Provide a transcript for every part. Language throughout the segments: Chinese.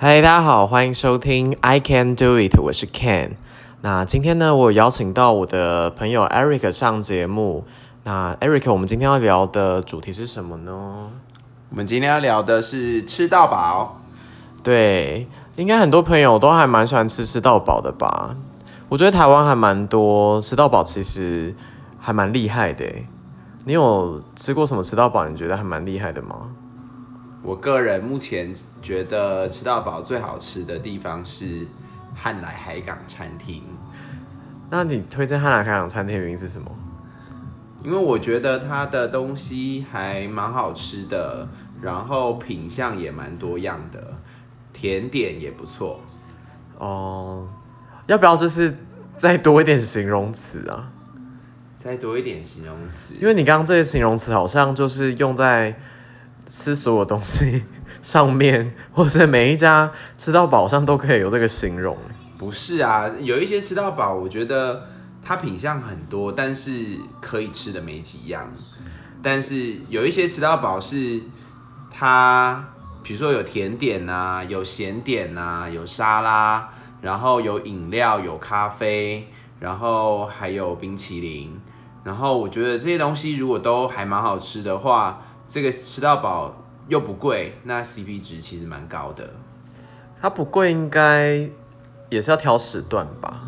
嗨，大家好，欢迎收听 I Can Do It，我是 Ken。那今天呢，我有邀请到我的朋友 Eric 上节目。那 Eric，我们今天要聊的主题是什么呢？我们今天要聊的是吃到饱。对，应该很多朋友都还蛮喜欢吃吃到饱的吧？我觉得台湾还蛮多吃到饱，其实还蛮厉害的欸。你有吃过什么吃到饱？你觉得还蛮厉害的吗？我个人目前觉得吃到饱最好吃的地方是汉来海港餐厅，那你推荐汉来海港餐厅的原因是什么？因为我觉得它的东西还蛮好吃的，然后品相也蛮多样的，甜点也不错。哦，要不要就是再多一点形容词啊？再多一点形容词，因为你刚刚这些形容词好像就是用在吃所有东西上面，或是每一家吃到饱上都可以有这个形容。不是啊，有一些吃到饱，我觉得它品相很多，但是可以吃的没几样。但是有一些吃到饱是它，比如说有甜点呐、有咸点呐、有沙拉，然后有饮料、有咖啡，然后还有冰淇淋。然后我觉得这些东西如果都还蛮好吃的话，这个吃到饱又不贵，那 CP 值其实蛮高的。它不贵，应该也是要挑时段吧？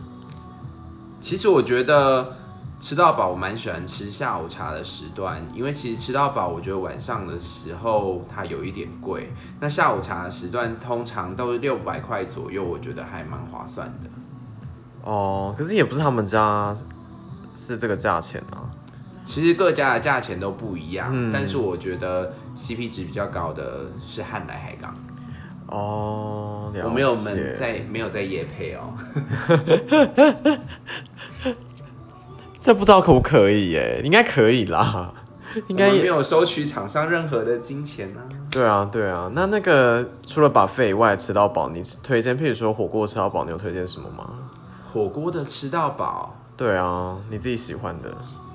其实我觉得吃到饱，我蛮喜欢吃下午茶的时段，因为其实吃到饱，我觉得晚上的时候它有一点贵。那下午茶的时段通常都是六百块左右，我觉得还蛮划算的。哦，可是也不是他们家是这个价钱啊。其实各家的价钱都不一样，嗯但是我觉得 CP 值比较高的是汉来海港。哦，我没有们在没有在夜配哦，这不知道可不可以耶？应该可以啦，应该也没有收取厂商任何的金钱呢、对啊，对啊。那那个除了把费以外，吃到饱，你推荐，譬如说火锅吃到饱，你有推荐什么吗？火锅的吃到饱，对啊，你自己喜欢的。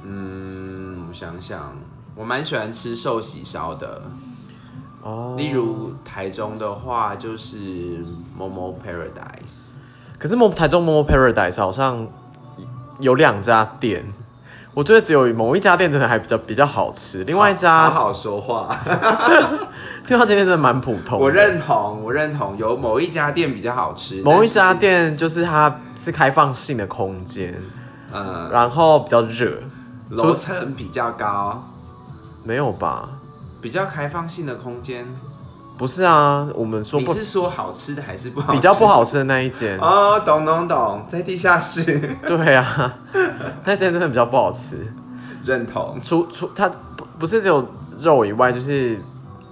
嗯，我想想，我蛮喜欢吃寿喜烧的。哦，例如台中的话，就是 Momo Paradise。可是某台中 Momo Paradise 好像有两家店，我觉得只有某一家店真的还比较比较好吃，另外一好家好说话，另外一家店真的蛮普通。我认同，我认同，有某一家店比较好吃，某一家，店就是它是开放性的空间，嗯，然后比较热，楼层比较高，没有吧？比较开放性的空间。不是啊，我们说不你是说好吃的还是不好吃？比较不好吃的那一间。哦，懂懂懂，在地下室，对啊，那间真的比较不好吃。认同。除除它不不是只有肉以外，就是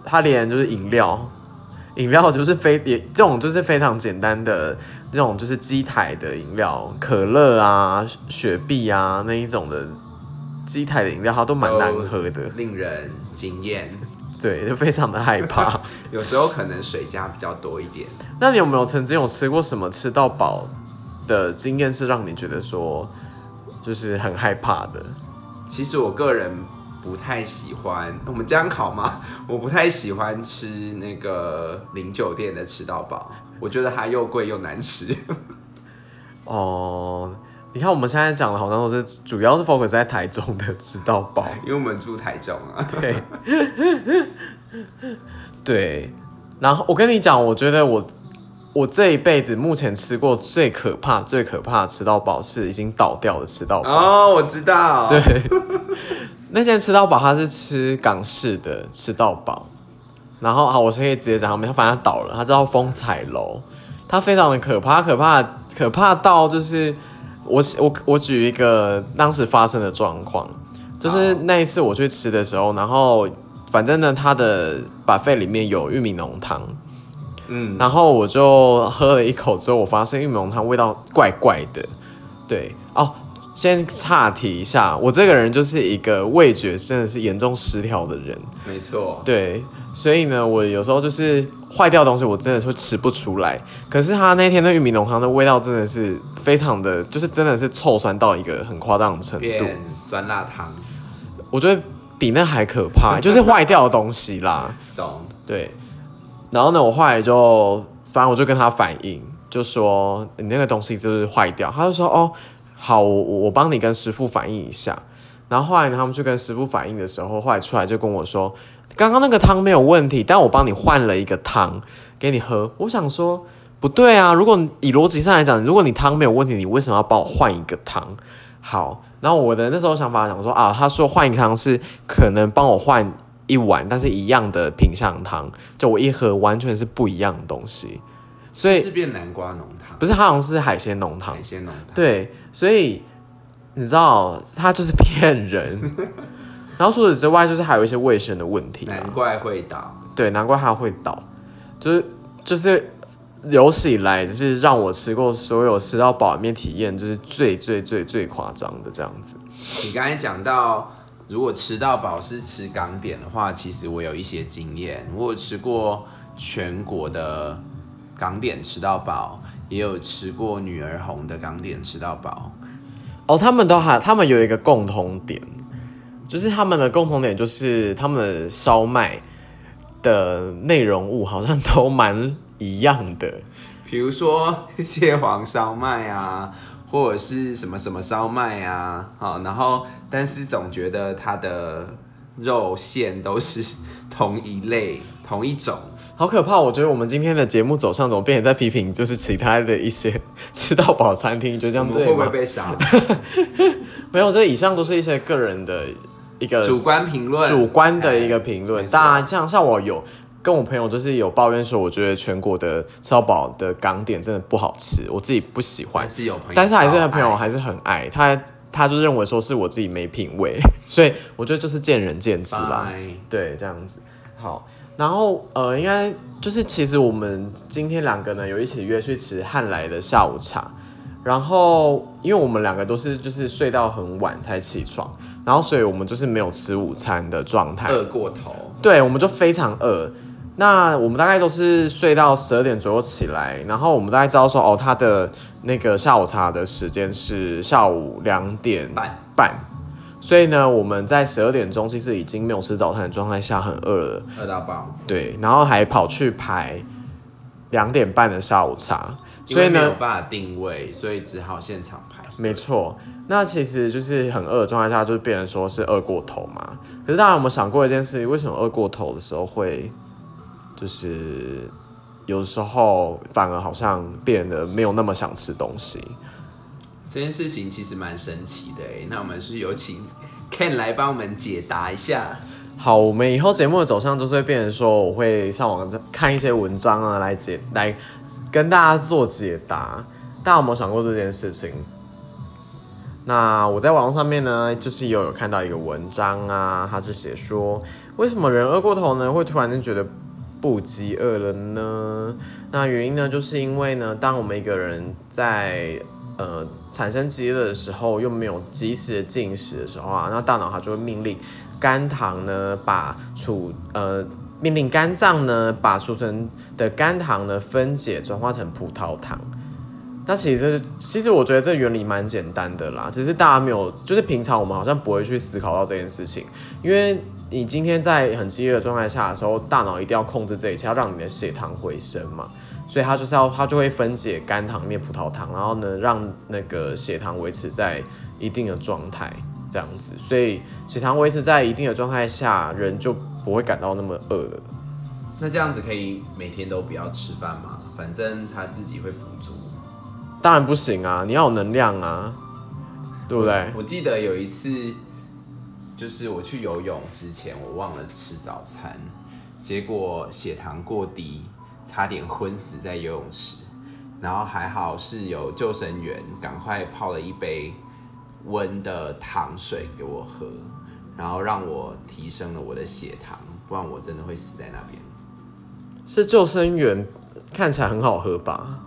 它连就是饮料，饮料就是非也这种就是非常简单的那种就是机台的饮料，可乐啊、雪碧啊那一种的机台的饮料，它都蛮难喝的。令人惊艳。对，就非常的害怕。有时候可能水加比较多一点。那你有没有曾经有吃过什么吃到饱的经验，是让你觉得说就是很害怕的？其实我个人不太喜欢，我们这样考吗？我不太喜欢吃那个零酒店的吃到饱，我觉得它又贵又难吃。哦，你看我们现在讲的好像都是主要是 focus 在台中的吃到饱，因为我们住台中啊，对，对。然后我跟你讲，我觉得我我这一辈子目前吃过最可怕、最可怕的吃到饱是已经倒掉的吃到饱。哦，我知道，对，那间吃到饱它是吃港式的吃到饱，然后好，我是可以直接讲，他们反正它倒了，它叫风采楼，它非常的可怕，可怕可怕到就是我我我举一个当时发生的状况，就是那一次我去吃的时候，然后反正呢，它的 buffet 里面有玉米浓汤，嗯，然后我就喝了一口之后，我发现玉米浓汤味道怪怪的。对哦，先岔题一下，我这个人就是一个味觉真的是严重失调的人。没错，对，所以呢，我有时候就是坏掉的东西，我真的会吃不出来。可是他那天的玉米浓汤的味道真的是非常的，就是真的是臭酸到一个很夸张的程度。酸辣汤，我觉得比那还可怕，就是坏掉的东西啦。懂？对，然后呢，我后来就反正我就跟他反映，就说你那个东西就是坏掉，他就说哦好，我我帮你跟师傅反映一下。然后后来呢，他们去跟师傅反映的时候，后来出来就跟我说，刚刚那个汤没有问题，但我帮你换了一个汤给你喝。我想说不对啊，如果以逻辑上来讲，如果你汤没有问题，你为什么要帮我换一个汤？好，然后我的那时候想法想说啊，他说换一个汤是可能帮我换一碗，但是一样的品相汤，就我一喝完全是不一样的东西，所以是变南瓜浓汤，不是，它好像是海鲜浓汤海，鲜浓汤。对，所以你知道他就是骗人。然后除此之外，就是还有一些卫生的问题、啊。难怪会倒。对，难怪它会倒，就是就是有史以来，就是让我吃过所有吃到饱里面体验，就是最最最最夸张的这样子。你刚才讲到，如果吃到饱是吃港点的话，其实我有一些经验，我有吃过全国的港点吃到饱，也有吃过女儿红的港点吃到饱。哦，他们都还，他们有一个共同点，就是他们的共同点就是他们的烧麦的内容物好像都蛮一样的。比如说蟹黄烧麦啊，或者是什么什么烧麦啊，好，然后但是总觉得它的肉馅都是同一类、同一种。好可怕！我觉得我们今天的节目走向怎么变成在批评，就是其他的一些 吃到饱餐厅，就这样对会不会？被杀？没有，这以上都是一些个人的一个主观评论，主观的一个评论。没错当然，像像我有跟我朋友就是有抱怨说，我觉得全国的吃到饱的港点真的不好吃，我自己不喜欢还。是有朋友，但是还是有朋友还是很爱他，他就认为说是我自己没品味，所以我觉得就是见仁见智啦。拜对，这样子好。然后呃，应该就是其实我们今天两个呢有一起约去吃汉来的下午茶，然后因为我们两个都是就是睡到很晚才起床，然后所以我们就是没有吃午餐的状态，饿过头，对，我们就非常饿。那我们大概都是睡到十二点左右起来，然后我们大概知道说，哦，他的那个下午茶的时间是下午两点半半，所以呢，我们在十二点钟其实已经没有吃早餐的状态下很饿了，饿到爆，对，然后还跑去排两点半的下午茶，所以因为没有呢，办法定位，所以只好现场排。没错，那其实就是很饿的状态下，就变成说是饿过头嘛。可是大家有没有想过一件事情？为什么饿过头的时候会，就是有时候反而好像变得没有那么想吃东西？这件事情其实蛮神奇的哎，那我们是有请 Ken 来帮我们解答一下。好，我们以后节目的走向就是会变成说，我会上网看一些文章啊，来解来跟大家做解答。大家有没有想过这件事情？那我在网络上面呢，就是有看到一个文章啊，它是写说，为什么人饿过头呢，会突然间觉得不饥饿了呢？那原因呢，就是因为呢，当我们一个人在呃产生饥饿的时候，又没有及时的进食的时候啊，那大脑它就会命令肝糖呢把储呃命令肝脏呢把储存的肝糖呢分解转化成葡萄糖。那其实其实我觉得这原理蛮简单的啦，只是大家没有，就是平常我们好像不会去思考到这件事情，因为你今天在很饥饿状态下的时候，大脑一定要控制这一切，要让你的血糖回升嘛，所以它就是要它就会分解肝糖里面葡萄糖，然后呢让那个血糖维持在一定的状态，这样子，所以血糖维持在一定的状态下，人就不会感到那么饿了。那这样子可以每天都不要吃饭吗？反正他自己会补足。当然不行啊，你要有能量啊，对不对？我记得有一次，就是我去游泳之前，我忘了吃早餐，结果血糖过低，差点昏死在游泳池。然后还好是有救生员赶快泡了一杯温的糖水给我喝，然后让我提升了我的血糖，不然我真的会死在那边。是救生员看起来很好喝吧？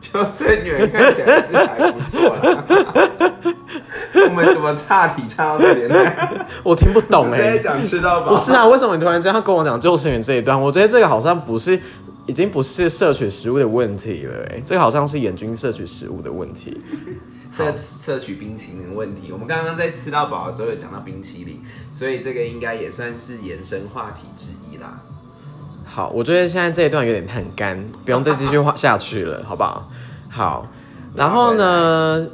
救生员看起来是还不错啦。我们怎么差题差到这边来？我听不懂哎、在讲吃到饱？不是啊，为什么你突然这样跟我讲救生员这一段？我觉得这个好像不是，已经不是摄取食物的问题了哎、这个好像是眼睛摄取食物的问题。摄摄取冰淇淋的问题。我们刚刚在吃到饱的时候有讲到冰淇淋，所以这个应该也算是延伸话题之一啦。好，我觉得现在这一段有点很干，不用再继续画下去了，好不好？好，然后呢，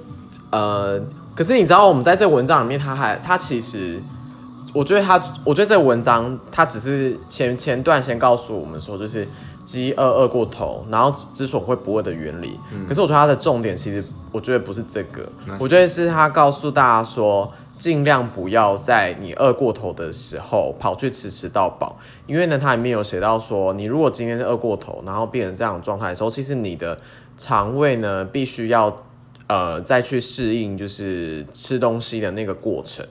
呃，可是你知道我们在这文章里面，他还他其实，我觉得他，我觉得这文章他只是前前段先告诉我们说，就是饥饿饿过头，然后之所以会不饿的原理。可是我觉得它的重点其实，我觉得不是这个我觉得是他告诉大家说。尽量不要在你饿过头的时候跑去吃吃到饱，因为呢，它里面有写到说，你如果今天是饿过头，然后变成这样的状态的时候，其实你的肠胃呢必须要呃再去适应，就是吃东西的那个过程，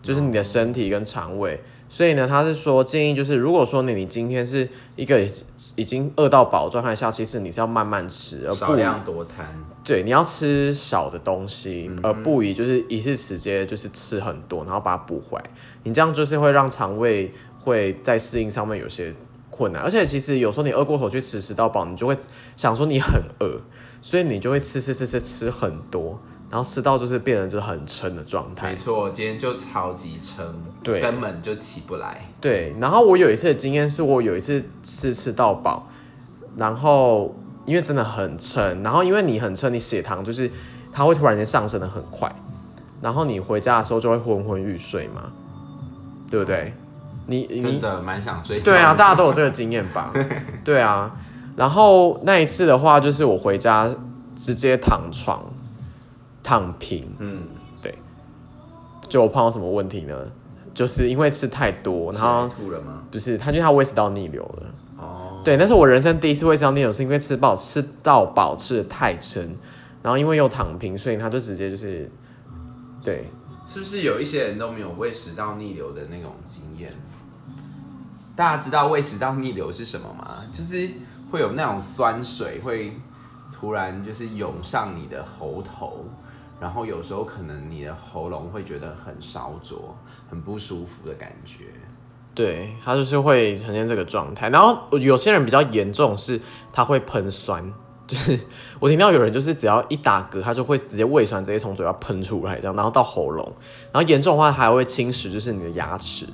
就是你的身体跟肠胃。所以呢，他是说建议就是，如果说你你今天是一个已经饿到饱的状态下，其实你是要慢慢吃，而不少量多餐。对，你要吃少的东西，而不宜就是一次直接就是吃很多，然后把它补回来。你这样就是会让肠胃会在适应上面有些困难，而且其实有时候你饿过头去吃吃到饱，你就会想说你很饿，所以你就会吃吃吃吃吃很多，然后吃到就是变成就是很撑的状态没。错，今天就超级撑，对根本就起不来。对，然后我有一次的经验是我有一次吃吃到饱，然后因为真的很撑，然后因为你很撑，你血糖就是它会突然间上升的很快，然后你回家的时候就会昏昏欲睡嘛，对不对？你你真的蛮想追。对啊，大家都有这个经验吧？对啊，然后那一次的话，就是我回家直接躺床躺平，嗯，对就我碰到什么问题呢？就是因为吃太多，然后吐了吗？不是，他就他胃食道逆流了。哦，对，那是我人生第一次胃食道逆流，是因为吃饱吃到饱吃的太撑，然后因为又躺平，所以他就直接就是，对，是不是有一些人都没有胃食道逆流的那种经验？大家知道胃食道逆流是什么吗？就是会有那种酸水会突然就是涌上你的喉头，然后有时候可能你的喉咙会觉得很烧灼、很不舒服的感觉。对它就是会呈现这个状态。然后有些人比较严重是他会喷酸，就是 我听到有人就是只要一打嗝，他就会直接胃酸直接从嘴巴喷出来，这样然后到喉咙，然后严重的话还会侵蚀就是你的牙齿，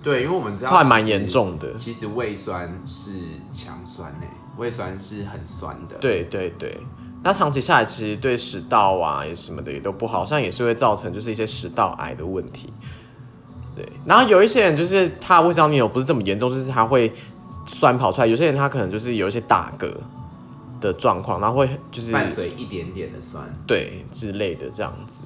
对，因为我们知道它还蛮严重的。其实胃酸是强酸诶、胃酸是很酸的。，对对对，那长期下来其实对食道啊也什么的也都不好，像也是会造成就是一些食道癌的问题。对，然后有一些人就是他胃食道逆流不是这么严重，就是他会酸跑出来；有些人他可能就是有一些打嗝的状况，然后会就是伴随一点点的酸。对之类的这样子。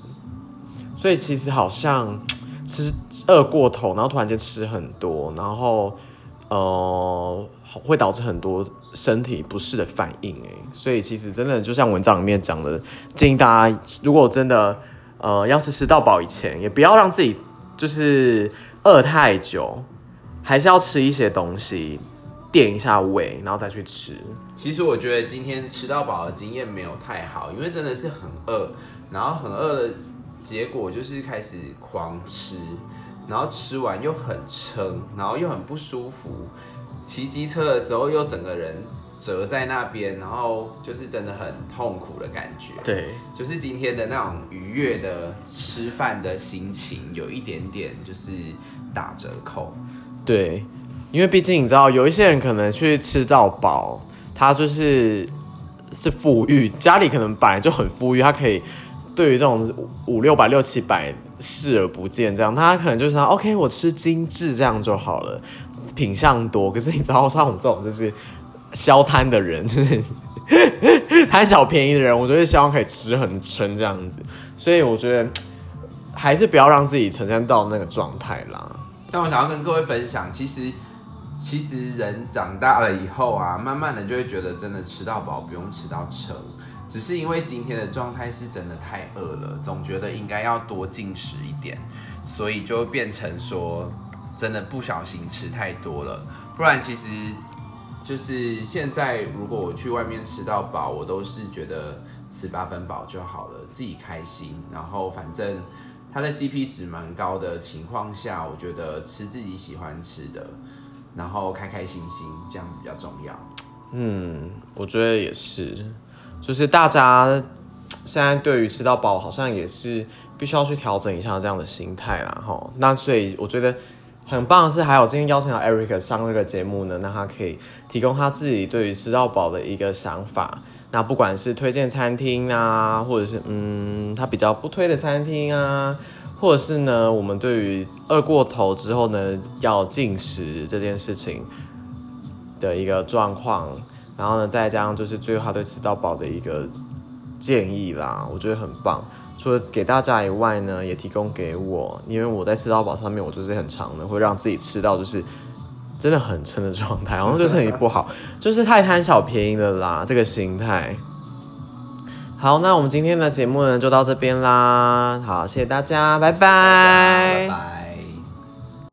所以其实好像吃饿过头，然后突然间吃很多，然后呃会导致很多身体不适的反应哎。所以其实真的就像文章里面讲的，建议大家如果真的呃要是吃到饱以前，也不要让自己就是饿太久，还是要吃一些东西垫一下胃，然后再去吃。其实我觉得今天吃到饱的经验没有太好，因为真的是很饿，然后很饿的结果就是开始狂吃，然后吃完又很撑，然后又很不舒服。骑机车的时候又整个人折在那边，然后就是真的很痛苦的感觉。对，就是今天的那种愉悦的吃饭的心情，有一点点就是打折扣。对，因为毕竟你知道，有一些人可能去吃到饱，他就是是富裕，家里可能本来就很富裕，他可以对于这种五五六百、六七百视而不见，这样他可能就是说 OK，我吃精致这样就好了，品相多。可是你知道，像我们这种就是消摊的人，就是贪小便宜的人，我就是希望可以吃很撑这样子，所以我觉得还是不要让自己呈现到那个状态啦。但我想要跟各位分享，其实其实人长大了以后啊，慢慢的就会觉得真的吃到饱不用吃到撑，只是因为今天的状态是真的太饿了，总觉得应该要多进食一点，所以就变成说真的不小心吃太多了，不然其实就是现在如果我去外面吃到饱，我都是觉得吃八分饱就好了，自己开心，然后反正。它的 CP 值蛮高的情况下，我觉得吃自己喜欢吃的，然后开开心心这样子比较重要。嗯，我觉得也是，就是大家现在对于吃到饱，好像也是必须要去调整一下这样的心态啦，哈。那所以我觉得很棒的是，还有今天邀请到 Eric 上这个节目呢，那他可以提供他自己对于吃到饱的一个想法。那不管是推荐餐厅啊，或者是嗯，他比较不推的餐厅啊，或者是呢，我们对于饿过头之后呢，要进食这件事情的一个状况，然后呢，再加上就是最后他对吃到饱的一个建议啦，我觉得很棒。除了给大家以外呢，也提供给我，因为我在吃到饱上面，我就是很长的，会让自己吃到就是真的很撑的状态，然后就是很不好，就是太贪小便宜了啦，这个心态。好，那我们今天的节目呢就到这边啦，好，谢谢大家，拜拜。拜拜。